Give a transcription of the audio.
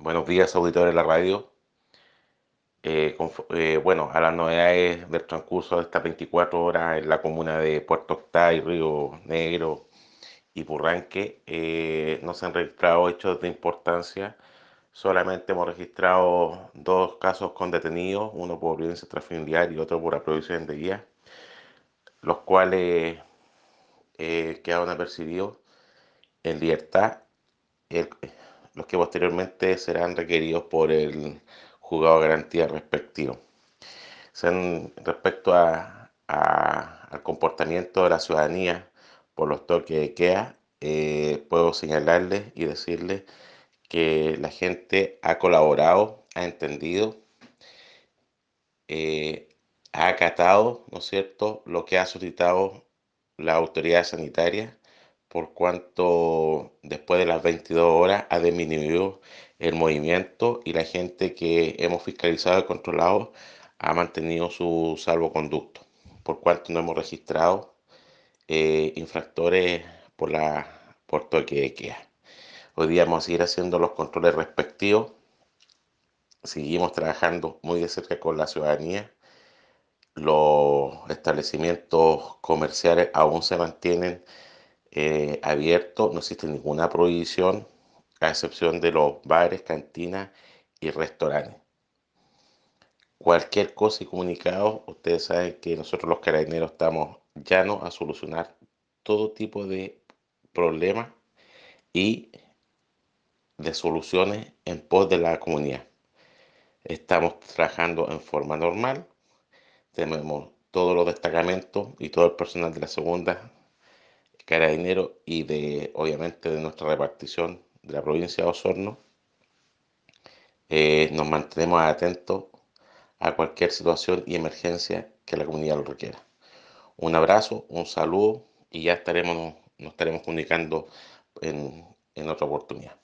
Buenos días, auditores de la radio. Eh, eh, bueno, a las novedades del transcurso de estas 24 horas en la comuna de Puerto Octay, Río Negro y Purranque, eh, no se han registrado hechos de importancia. Solamente hemos registrado dos casos con detenidos, uno por violencia transfamiliar y otro por aprobación de guía, los cuales quedaron apercibidos en libertad. Los que posteriormente serán requeridos por el juzgado de garantía respectivo. respecto al comportamiento de la ciudadanía por los toques de queda, eh, puedo señalarles y decirles que la gente ha colaborado, ha entendido, eh, ha acatado, ¿no es cierto?, lo que ha solicitado la autoridad sanitaria por cuanto después de las 22 horas ha disminuido el movimiento y la gente que hemos fiscalizado y controlado ha mantenido su salvoconducto, por cuanto no hemos registrado eh, infractores por la por toque de queda. Hoy día vamos a seguir haciendo los controles respectivos. Seguimos trabajando muy de cerca con la ciudadanía. Los establecimientos comerciales aún se mantienen eh, abierto, no existe ninguna prohibición, a excepción de los bares, cantinas y restaurantes. Cualquier cosa y comunicado, ustedes saben que nosotros los carabineros estamos llanos a solucionar todo tipo de problemas y de soluciones en pos de la comunidad. Estamos trabajando en forma normal, tenemos todos los destacamentos y todo el personal de la segunda dinero y de, obviamente, de nuestra repartición de la provincia de Osorno, eh, nos mantenemos atentos a cualquier situación y emergencia que la comunidad lo requiera. Un abrazo, un saludo y ya estaremos, nos estaremos comunicando en, en otra oportunidad.